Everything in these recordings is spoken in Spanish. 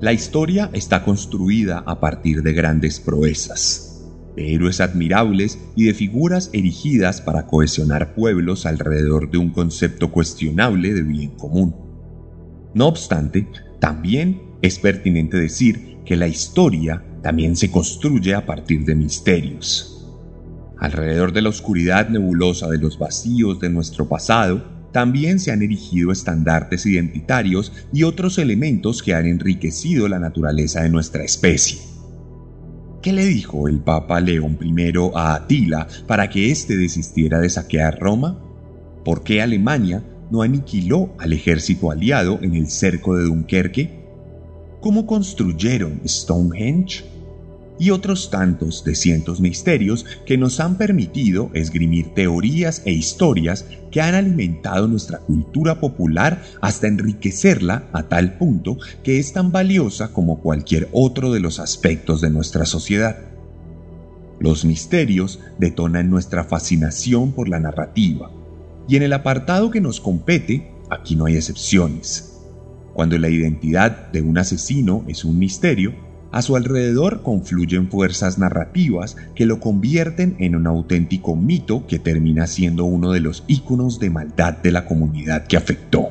La historia está construida a partir de grandes proezas, de héroes admirables y de figuras erigidas para cohesionar pueblos alrededor de un concepto cuestionable de bien común. No obstante, también es pertinente decir que la historia también se construye a partir de misterios. Alrededor de la oscuridad nebulosa de los vacíos de nuestro pasado, también se han erigido estandartes identitarios y otros elementos que han enriquecido la naturaleza de nuestra especie. ¿Qué le dijo el Papa León I a Atila para que éste desistiera de saquear Roma? ¿Por qué Alemania no aniquiló al ejército aliado en el cerco de Dunkerque? ¿Cómo construyeron Stonehenge? Y otros tantos de cientos misterios que nos han permitido esgrimir teorías e historias que han alimentado nuestra cultura popular hasta enriquecerla a tal punto que es tan valiosa como cualquier otro de los aspectos de nuestra sociedad. Los misterios detonan nuestra fascinación por la narrativa, y en el apartado que nos compete, aquí no hay excepciones. Cuando la identidad de un asesino es un misterio, a su alrededor confluyen fuerzas narrativas que lo convierten en un auténtico mito que termina siendo uno de los íconos de maldad de la comunidad que afectó.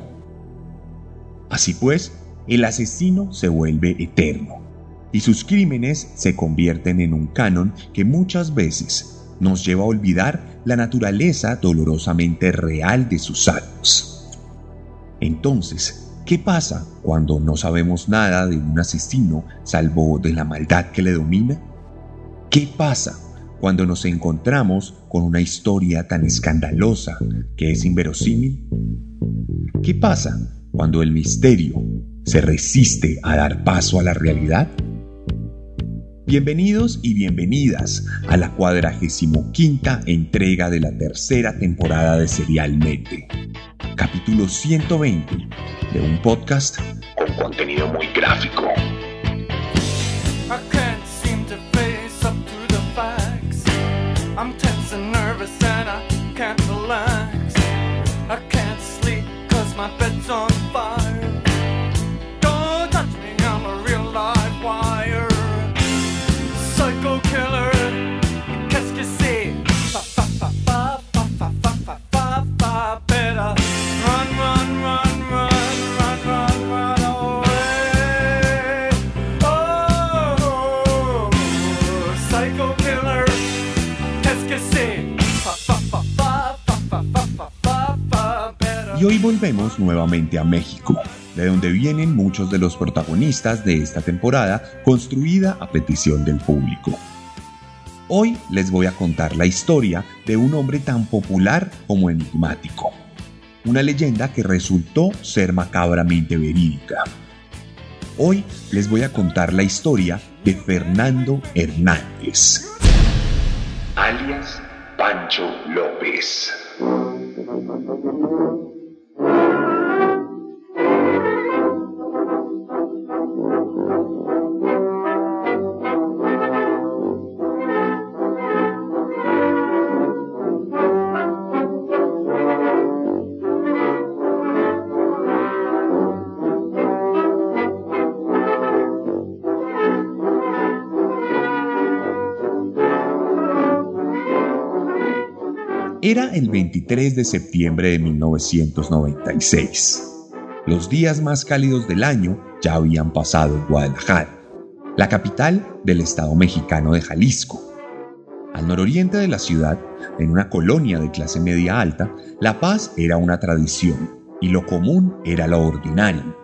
Así pues, el asesino se vuelve eterno y sus crímenes se convierten en un canon que muchas veces nos lleva a olvidar la naturaleza dolorosamente real de sus actos. Entonces, ¿Qué pasa cuando no sabemos nada de un asesino salvo de la maldad que le domina? ¿Qué pasa cuando nos encontramos con una historia tan escandalosa que es inverosímil? ¿Qué pasa cuando el misterio se resiste a dar paso a la realidad? Bienvenidos y bienvenidas a la cuadragésimo quinta entrega de la tercera temporada de Serialmente, capítulo 120 de un podcast con contenido muy gráfico. Y hoy volvemos nuevamente a México, de donde vienen muchos de los protagonistas de esta temporada construida a petición del público. Hoy les voy a contar la historia de un hombre tan popular como enigmático, una leyenda que resultó ser macabramente verídica. Hoy les voy a contar la historia de Fernando Hernández, alias Pancho López. Era el 23 de septiembre de 1996. Los días más cálidos del año ya habían pasado en Guadalajara, la capital del estado mexicano de Jalisco. Al nororiente de la ciudad, en una colonia de clase media alta, la paz era una tradición y lo común era lo ordinario.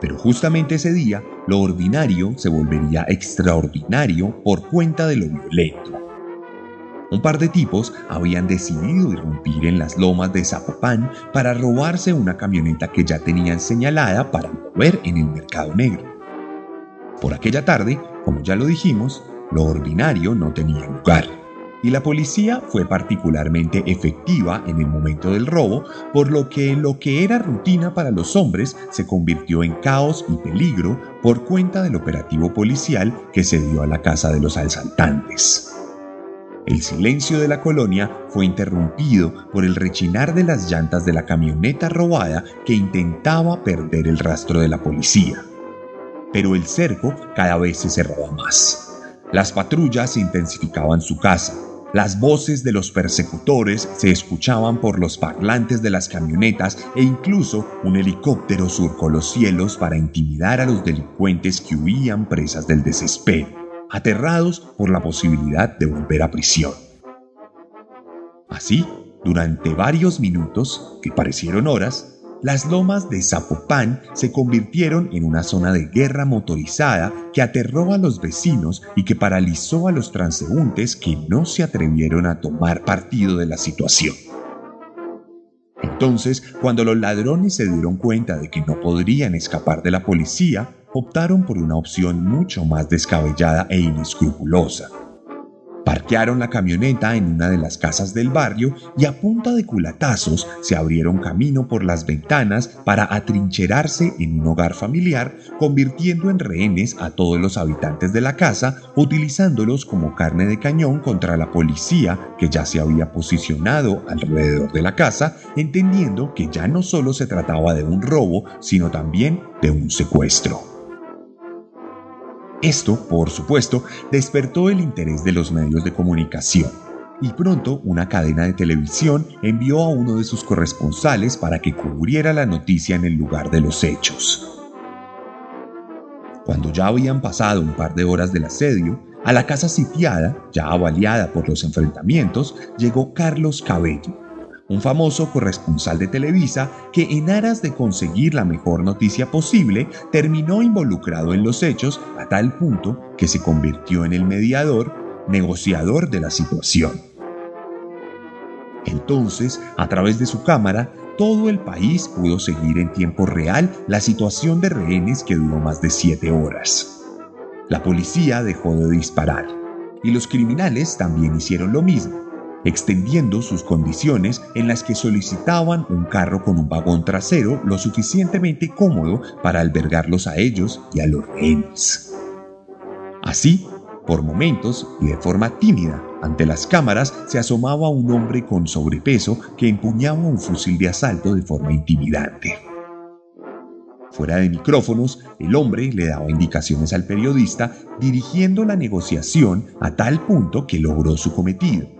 Pero justamente ese día, lo ordinario se volvería extraordinario por cuenta de lo violento. Un par de tipos habían decidido irrumpir en las lomas de Zapopan para robarse una camioneta que ya tenían señalada para mover en el mercado negro. Por aquella tarde, como ya lo dijimos, lo ordinario no tenía lugar y la policía fue particularmente efectiva en el momento del robo, por lo que lo que era rutina para los hombres se convirtió en caos y peligro por cuenta del operativo policial que se dio a la casa de los asaltantes. El silencio de la colonia fue interrumpido por el rechinar de las llantas de la camioneta robada que intentaba perder el rastro de la policía. Pero el cerco cada vez se cerraba más. Las patrullas intensificaban su caza. Las voces de los persecutores se escuchaban por los parlantes de las camionetas e incluso un helicóptero surcó los cielos para intimidar a los delincuentes que huían presas del desespero, aterrados por la posibilidad de volver a prisión. Así, durante varios minutos, que parecieron horas, las lomas de Zapopan se convirtieron en una zona de guerra motorizada que aterró a los vecinos y que paralizó a los transeúntes que no se atrevieron a tomar partido de la situación. Entonces, cuando los ladrones se dieron cuenta de que no podrían escapar de la policía, optaron por una opción mucho más descabellada e inescrupulosa Parquearon la camioneta en una de las casas del barrio y a punta de culatazos se abrieron camino por las ventanas para atrincherarse en un hogar familiar, convirtiendo en rehenes a todos los habitantes de la casa, utilizándolos como carne de cañón contra la policía que ya se había posicionado alrededor de la casa, entendiendo que ya no solo se trataba de un robo, sino también de un secuestro. Esto, por supuesto, despertó el interés de los medios de comunicación y pronto una cadena de televisión envió a uno de sus corresponsales para que cubriera la noticia en el lugar de los hechos. Cuando ya habían pasado un par de horas del asedio, a la casa sitiada, ya avaliada por los enfrentamientos, llegó Carlos Cabello, un famoso corresponsal de Televisa que en aras de conseguir la mejor noticia posible terminó involucrado en los hechos a tal punto que se convirtió en el mediador, negociador de la situación. Entonces, a través de su cámara, todo el país pudo seguir en tiempo real la situación de rehenes que duró más de siete horas. La policía dejó de disparar y los criminales también hicieron lo mismo extendiendo sus condiciones en las que solicitaban un carro con un vagón trasero lo suficientemente cómodo para albergarlos a ellos y a los rehenes. Así, por momentos y de forma tímida, ante las cámaras se asomaba un hombre con sobrepeso que empuñaba un fusil de asalto de forma intimidante. Fuera de micrófonos, el hombre le daba indicaciones al periodista dirigiendo la negociación a tal punto que logró su cometido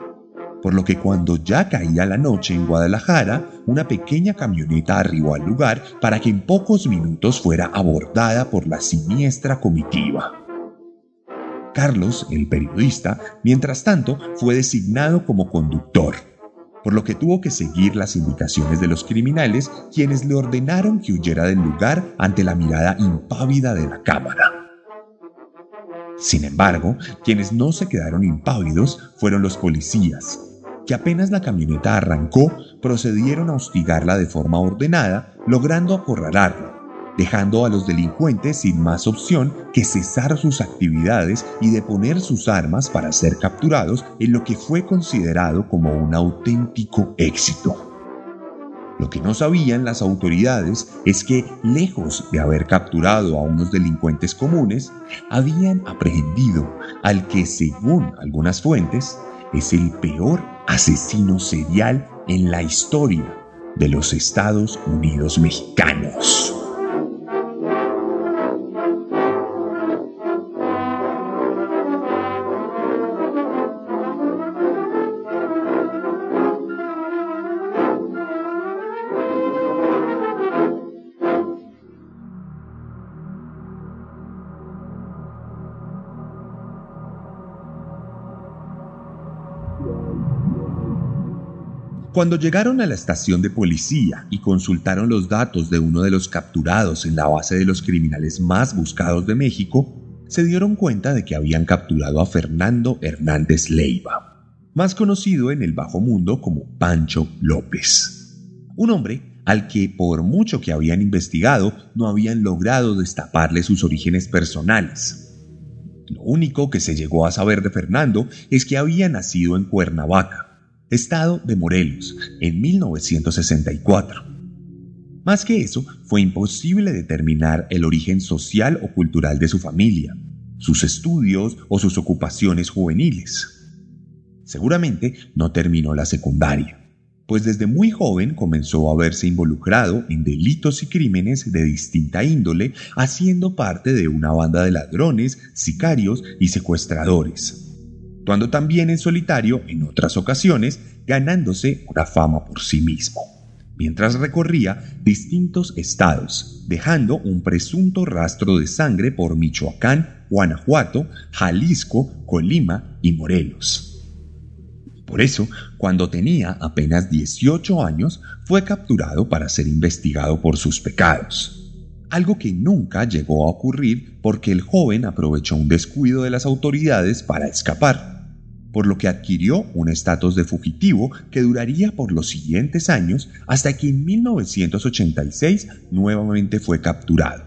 por lo que cuando ya caía la noche en Guadalajara, una pequeña camioneta arribó al lugar para que en pocos minutos fuera abordada por la siniestra comitiva. Carlos, el periodista, mientras tanto, fue designado como conductor, por lo que tuvo que seguir las indicaciones de los criminales, quienes le ordenaron que huyera del lugar ante la mirada impávida de la cámara. Sin embargo, quienes no se quedaron impávidos fueron los policías, que apenas la camioneta arrancó, procedieron a hostigarla de forma ordenada, logrando acorralarla, dejando a los delincuentes sin más opción que cesar sus actividades y deponer sus armas para ser capturados en lo que fue considerado como un auténtico éxito. Lo que no sabían las autoridades es que, lejos de haber capturado a unos delincuentes comunes, habían aprehendido al que, según algunas fuentes, es el peor asesino serial en la historia de los Estados Unidos mexicanos. Cuando llegaron a la estación de policía y consultaron los datos de uno de los capturados en la base de los criminales más buscados de México, se dieron cuenta de que habían capturado a Fernando Hernández Leiva, más conocido en el bajo mundo como Pancho López. Un hombre al que por mucho que habían investigado no habían logrado destaparle sus orígenes personales. Lo único que se llegó a saber de Fernando es que había nacido en Cuernavaca, estado de Morelos, en 1964. Más que eso, fue imposible determinar el origen social o cultural de su familia, sus estudios o sus ocupaciones juveniles. Seguramente no terminó la secundaria, pues desde muy joven comenzó a verse involucrado en delitos y crímenes de distinta índole, haciendo parte de una banda de ladrones, sicarios y secuestradores, actuando también en solitario en otras ocasiones, ganándose una fama por sí mismo mientras recorría distintos estados, dejando un presunto rastro de sangre por Michoacán, Guanajuato, Jalisco, Colima y Morelos. Por eso, cuando tenía apenas 18 años, fue capturado para ser investigado por sus pecados. Algo que nunca llegó a ocurrir porque el joven aprovechó un descuido de las autoridades para escapar por lo que adquirió un estatus de fugitivo que duraría por los siguientes años hasta que en 1986 nuevamente fue capturado.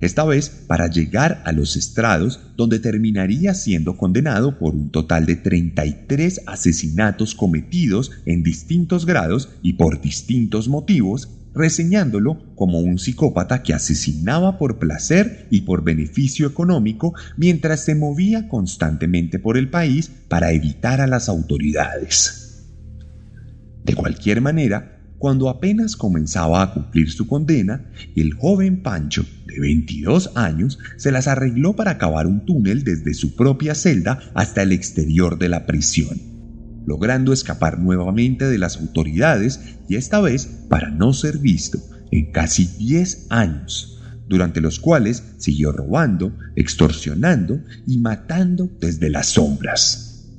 Esta vez para llegar a los estrados donde terminaría siendo condenado por un total de 33 asesinatos cometidos en distintos grados y por distintos motivos reseñándolo como un psicópata que asesinaba por placer y por beneficio económico mientras se movía constantemente por el país para evitar a las autoridades. De cualquier manera, cuando apenas comenzaba a cumplir su condena, el joven Pancho, de 22 años, se las arregló para cavar un túnel desde su propia celda hasta el exterior de la prisión logrando escapar nuevamente de las autoridades y esta vez para no ser visto en casi 10 años, durante los cuales siguió robando, extorsionando y matando desde las sombras.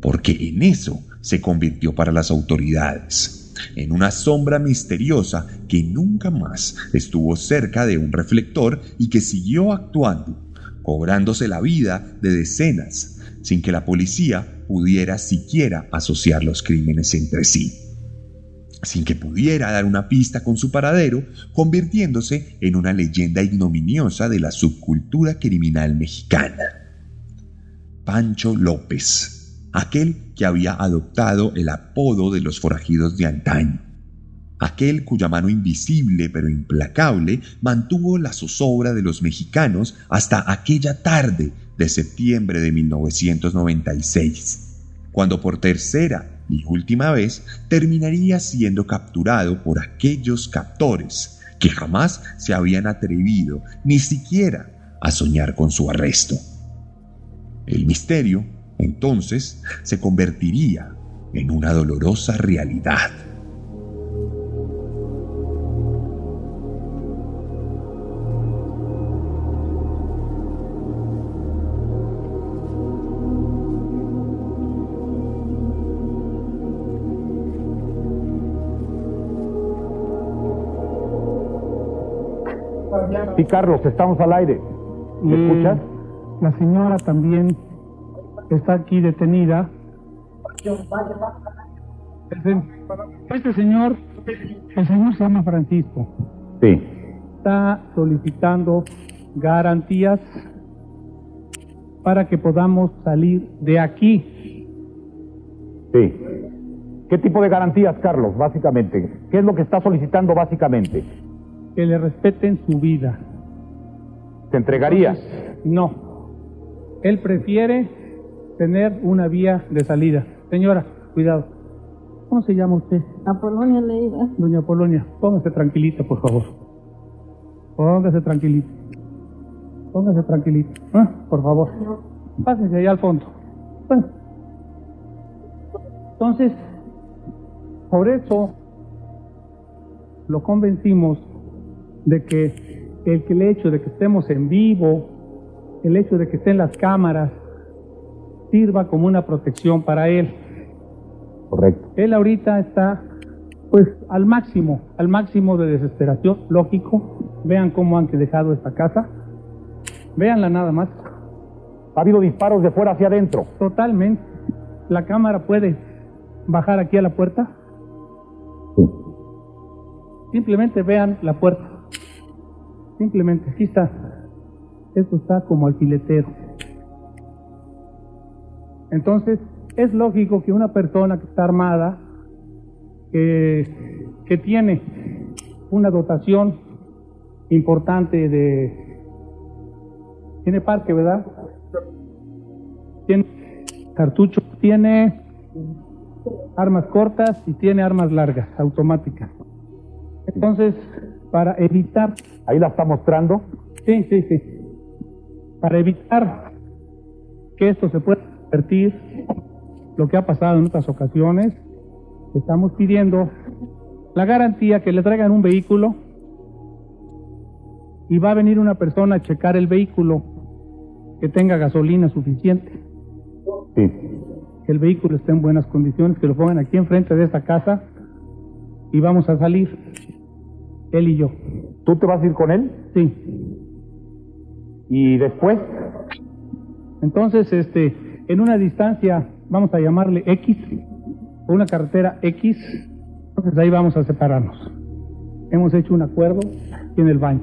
Porque en eso se convirtió para las autoridades, en una sombra misteriosa que nunca más estuvo cerca de un reflector y que siguió actuando, cobrándose la vida de decenas, sin que la policía pudiera siquiera asociar los crímenes entre sí, sin que pudiera dar una pista con su paradero, convirtiéndose en una leyenda ignominiosa de la subcultura criminal mexicana. Pancho López, aquel que había adoptado el apodo de los forajidos de antaño, aquel cuya mano invisible pero implacable mantuvo la zozobra de los mexicanos hasta aquella tarde de septiembre de 1996, cuando por tercera y última vez terminaría siendo capturado por aquellos captores que jamás se habían atrevido ni siquiera a soñar con su arresto. El misterio, entonces, se convertiría en una dolorosa realidad. Sí, Carlos, estamos al aire. ¿Me Mm, escuchas? La señora también está aquí detenida. Este señor, el señor se llama Francisco. Sí. Está solicitando garantías para que podamos salir de aquí. Sí. ¿Qué tipo de garantías, Carlos, básicamente? ¿Qué es lo que está solicitando básicamente? Que le respeten su vida. ¿Se entregaría? No. Él prefiere tener una vía de salida. Señora, cuidado. ¿Cómo se llama usted? Apolonia Leiva. Doña Polonia, póngase tranquilita, por favor. Póngase tranquilita. Póngase tranquilita. ¿eh? Por favor. Pásense allá al fondo. Bueno. Entonces, por eso lo convencimos de que el, el hecho de que estemos en vivo, el hecho de que estén las cámaras, sirva como una protección para él. Correcto. Él ahorita está, pues, al máximo, al máximo de desesperación, lógico. Vean cómo han dejado esta casa. Véanla nada más. Ha habido disparos de fuera hacia adentro. Totalmente. la cámara puede bajar aquí a la puerta. Simplemente vean la puerta. Simplemente, aquí está. Esto está como alfiletero. Entonces, es lógico que una persona que está armada, que, que tiene una dotación importante de... Tiene parque, ¿verdad? Tiene cartucho, tiene armas cortas y tiene armas largas, automáticas. Entonces, para evitar... Ahí la está mostrando. Sí, sí, sí. Para evitar que esto se pueda convertir, lo que ha pasado en otras ocasiones, estamos pidiendo la garantía que le traigan un vehículo y va a venir una persona a checar el vehículo que tenga gasolina suficiente. Sí. Que el vehículo esté en buenas condiciones, que lo pongan aquí enfrente de esta casa y vamos a salir, él y yo. ¿Tú te vas a ir con él? Sí. ¿Y después? Entonces, este, en una distancia, vamos a llamarle X, una carretera X, entonces ahí vamos a separarnos. Hemos hecho un acuerdo en el baño.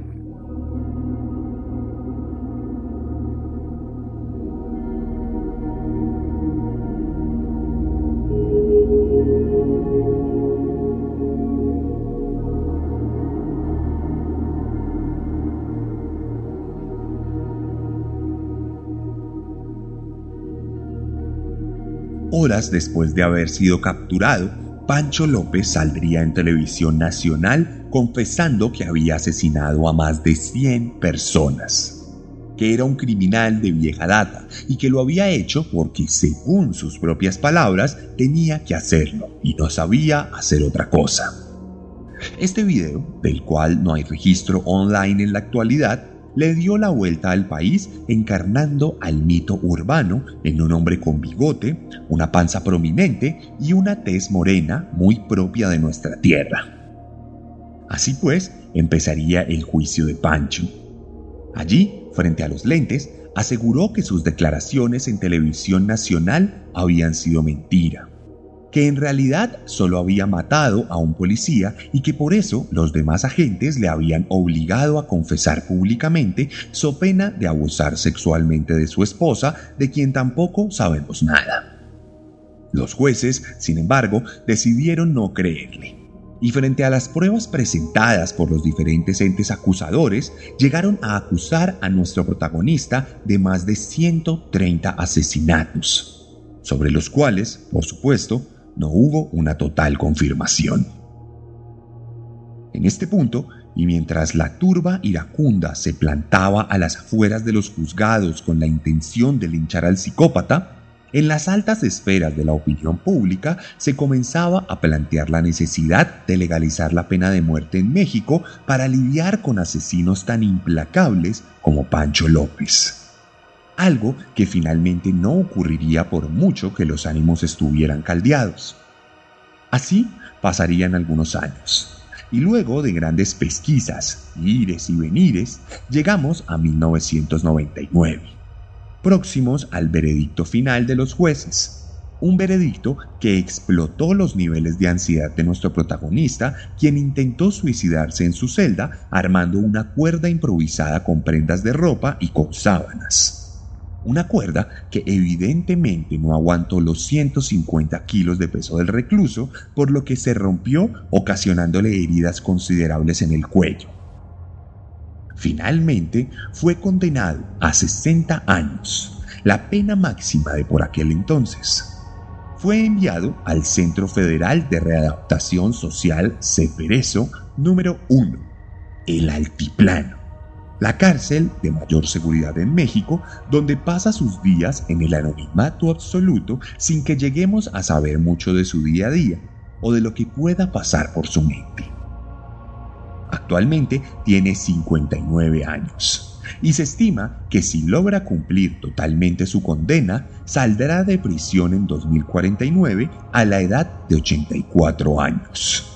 Horas después de haber sido capturado, Pancho López saldría en televisión nacional confesando que había asesinado a más de 100 personas, que era un criminal de vieja data y que lo había hecho porque, según sus propias palabras, tenía que hacerlo y no sabía hacer otra cosa. Este video, del cual no hay registro online en la actualidad, le dio la vuelta al país encarnando al mito urbano en un hombre con bigote, una panza prominente y una tez morena muy propia de nuestra tierra. Así pues, empezaría el juicio de Pancho. Allí, frente a los lentes, aseguró que sus declaraciones en televisión nacional habían sido mentira que en realidad solo había matado a un policía y que por eso los demás agentes le habían obligado a confesar públicamente so pena de abusar sexualmente de su esposa, de quien tampoco sabemos nada. Los jueces, sin embargo, decidieron no creerle. Y frente a las pruebas presentadas por los diferentes entes acusadores, llegaron a acusar a nuestro protagonista de más de 130 asesinatos, sobre los cuales, por supuesto, no hubo una total confirmación. En este punto, y mientras la turba iracunda se plantaba a las afueras de los juzgados con la intención de linchar al psicópata, en las altas esferas de la opinión pública se comenzaba a plantear la necesidad de legalizar la pena de muerte en México para lidiar con asesinos tan implacables como Pancho López algo que finalmente no ocurriría por mucho que los ánimos estuvieran caldeados. Así pasarían algunos años, y luego de grandes pesquisas, ires y venires, llegamos a 1999, próximos al veredicto final de los jueces, un veredicto que explotó los niveles de ansiedad de nuestro protagonista, quien intentó suicidarse en su celda armando una cuerda improvisada con prendas de ropa y con sábanas una cuerda que evidentemente no aguantó los 150 kilos de peso del recluso, por lo que se rompió ocasionándole heridas considerables en el cuello. Finalmente fue condenado a 60 años, la pena máxima de por aquel entonces. Fue enviado al Centro Federal de Readaptación Social Ceperezo número 1, el Altiplano la cárcel de mayor seguridad en México, donde pasa sus días en el anonimato absoluto sin que lleguemos a saber mucho de su día a día o de lo que pueda pasar por su mente. Actualmente tiene 59 años y se estima que si logra cumplir totalmente su condena, saldrá de prisión en 2049 a la edad de 84 años.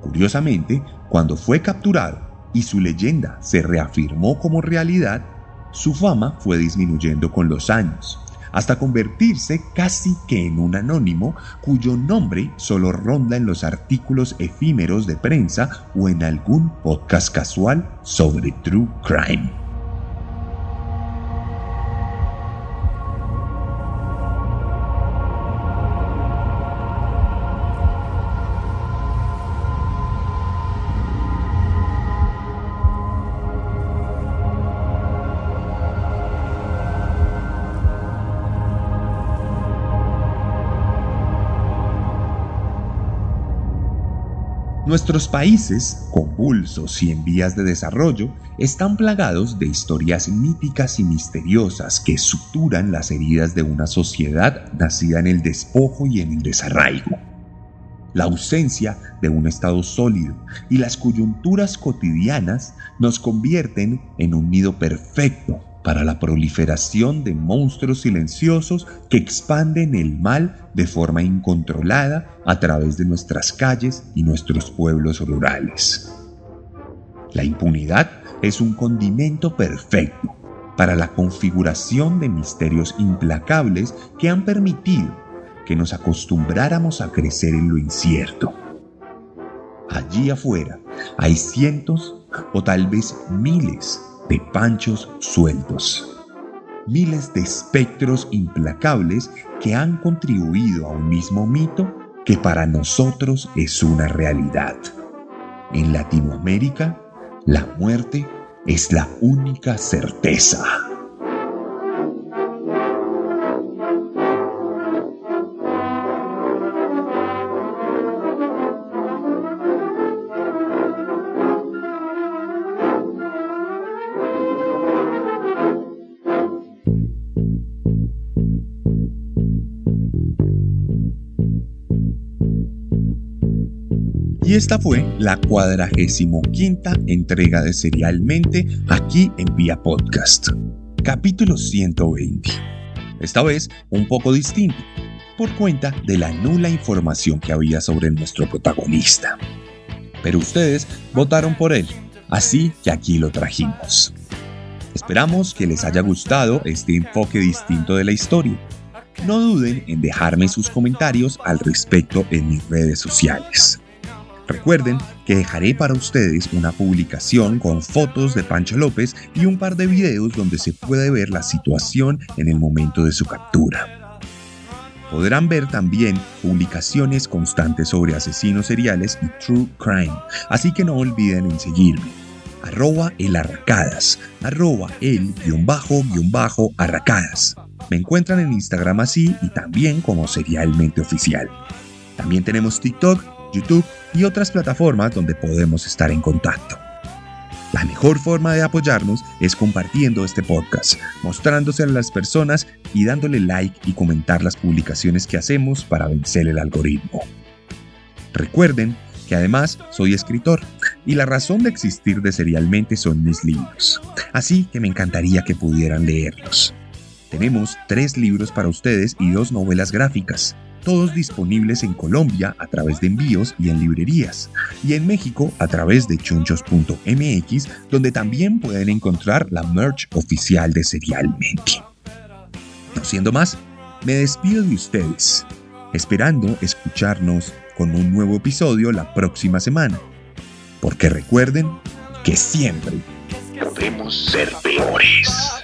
Curiosamente, cuando fue capturado y su leyenda se reafirmó como realidad, su fama fue disminuyendo con los años, hasta convertirse casi que en un anónimo cuyo nombre solo ronda en los artículos efímeros de prensa o en algún podcast casual sobre True Crime. Nuestros países, convulsos y en vías de desarrollo, están plagados de historias míticas y misteriosas que suturan las heridas de una sociedad nacida en el despojo y en el desarraigo. La ausencia de un Estado sólido y las coyunturas cotidianas nos convierten en un nido perfecto para la proliferación de monstruos silenciosos que expanden el mal de forma incontrolada a través de nuestras calles y nuestros pueblos rurales. La impunidad es un condimento perfecto para la configuración de misterios implacables que han permitido que nos acostumbráramos a crecer en lo incierto. Allí afuera hay cientos o tal vez miles de panchos sueltos. Miles de espectros implacables que han contribuido a un mismo mito que para nosotros es una realidad. En Latinoamérica, la muerte es la única certeza. Y esta fue la cuadragésimo quinta entrega de Serialmente aquí en Vía Podcast. Capítulo 120. Esta vez un poco distinto, por cuenta de la nula información que había sobre nuestro protagonista. Pero ustedes votaron por él, así que aquí lo trajimos. Esperamos que les haya gustado este enfoque distinto de la historia. No duden en dejarme sus comentarios al respecto en mis redes sociales. Recuerden que dejaré para ustedes una publicación con fotos de Pancho López y un par de videos donde se puede ver la situación en el momento de su captura. Podrán ver también publicaciones constantes sobre asesinos seriales y true crime, así que no olviden en seguirme. Arroba el arracadas, arroba el guion bajo guion bajo arracadas. Me encuentran en Instagram así y también como serialmente oficial. También tenemos TikTok, YouTube y otras plataformas donde podemos estar en contacto. La mejor forma de apoyarnos es compartiendo este podcast, mostrándose a las personas y dándole like y comentar las publicaciones que hacemos para vencer el algoritmo. Recuerden que además soy escritor y la razón de existir de Serialmente son mis libros, así que me encantaría que pudieran leerlos. Tenemos tres libros para ustedes y dos novelas gráficas todos disponibles en Colombia a través de envíos y en librerías, y en México a través de chunchos.mx, donde también pueden encontrar la merch oficial de Serialmente. No siendo más, me despido de ustedes, esperando escucharnos con un nuevo episodio la próxima semana, porque recuerden que siempre podemos ser peores.